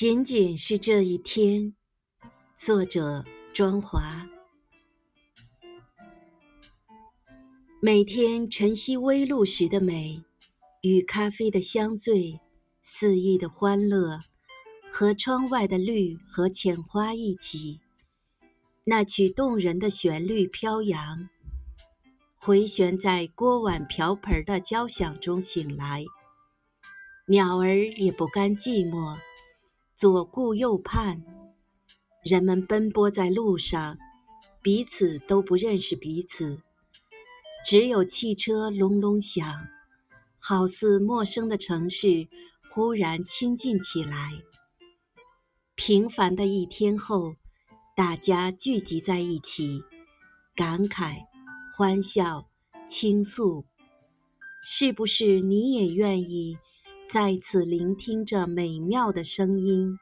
仅仅是这一天。作者：庄华。每天晨曦微露时的美，与咖啡的香醉，肆意的欢乐，和窗外的绿和浅花一起，那曲动人的旋律飘扬，回旋在锅碗瓢盆的交响中醒来。鸟儿也不甘寂寞，左顾右盼。人们奔波在路上，彼此都不认识彼此。只有汽车隆隆响，好似陌生的城市忽然亲近起来。平凡的一天后，大家聚集在一起，感慨、欢笑、倾诉。是不是你也愿意？再次聆听着美妙的声音。